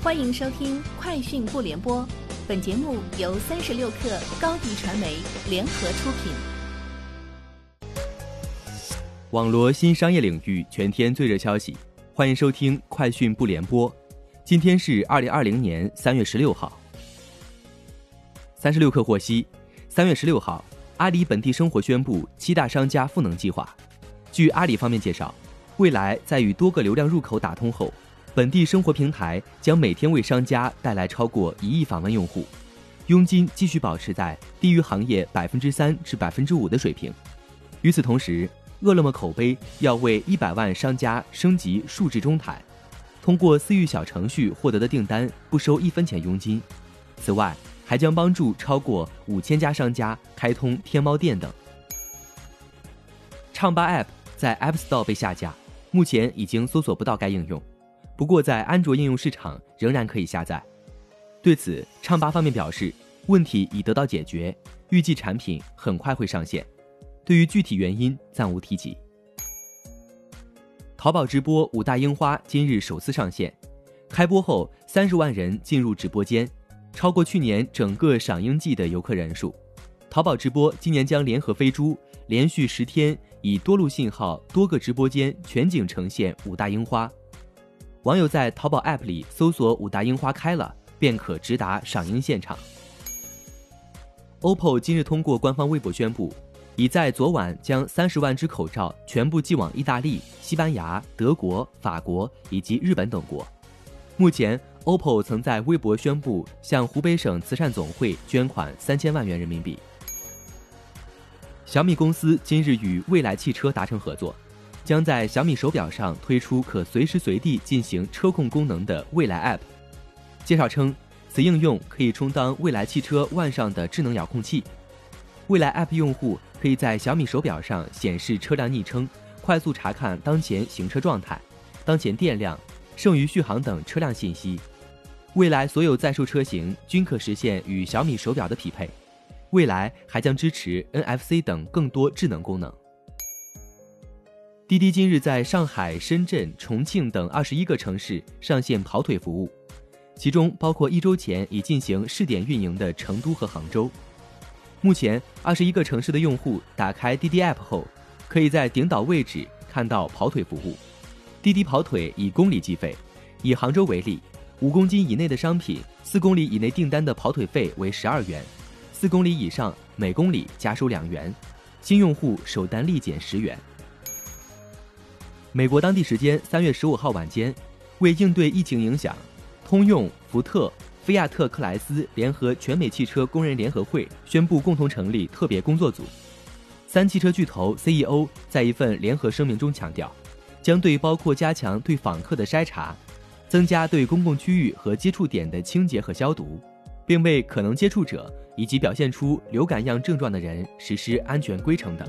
欢迎收听《快讯不联播》，本节目由三十六克高低传媒联合出品。网罗新商业领域全天最热消息，欢迎收听《快讯不联播》。今天是二零二零年三月十六号。三十六氪获悉，三月十六号，阿里本地生活宣布七大商家赋能计划。据阿里方面介绍，未来在与多个流量入口打通后。本地生活平台将每天为商家带来超过一亿访问用户，佣金继续保持在低于行业百分之三至百分之五的水平。与此同时，饿了么口碑要为一百万商家升级数字中台，通过私域小程序获得的订单不收一分钱佣金。此外，还将帮助超过五千家商家开通天猫店等。唱吧 App 在 App Store 被下架，目前已经搜索不到该应用。不过，在安卓应用市场仍然可以下载。对此，唱吧方面表示，问题已得到解决，预计产品很快会上线。对于具体原因，暂无提及。淘宝直播五大樱花今日首次上线，开播后三十万人进入直播间，超过去年整个赏樱季的游客人数。淘宝直播今年将联合飞猪，连续十天以多路信号、多个直播间全景呈现五大樱花。网友在淘宝 App 里搜索“五大樱花开了”，便可直达赏樱现场。OPPO 今日通过官方微博宣布，已在昨晚将三十万只口罩全部寄往意大利、西班牙、德国、法国以及日本等国。目前，OPPO 曾在微博宣布向湖北省慈善总会捐款三千万元人民币。小米公司今日与蔚来汽车达成合作。将在小米手表上推出可随时随地进行车控功能的蔚来 App。介绍称，此应用可以充当蔚来汽车腕上的智能遥控器。蔚来 App 用户可以在小米手表上显示车辆昵称，快速查看当前行车状态、当前电量、剩余续航等车辆信息。未来所有在售车型均可实现与小米手表的匹配。未来还将支持 NFC 等更多智能功能。滴滴今日在上海、深圳、重庆等二十一个城市上线跑腿服务，其中包括一周前已进行试点运营的成都和杭州。目前，二十一个城市的用户打开滴滴 App 后，可以在顶导位置看到跑腿服务。滴滴跑腿以公里计费，以杭州为例，五公斤以内的商品、四公里以内订单的跑腿费为十二元，四公里以上每公里加收两元，新用户首单立减十元。美国当地时间三月十五号晚间，为应对疫情影响，通用、福特、菲亚特克莱斯联合全美汽车工人联合会宣布共同成立特别工作组。三汽车巨头 CEO 在一份联合声明中强调，将对包括加强对访客的筛查，增加对公共区域和接触点的清洁和消毒，并为可能接触者以及表现出流感样症状的人实施安全规程等。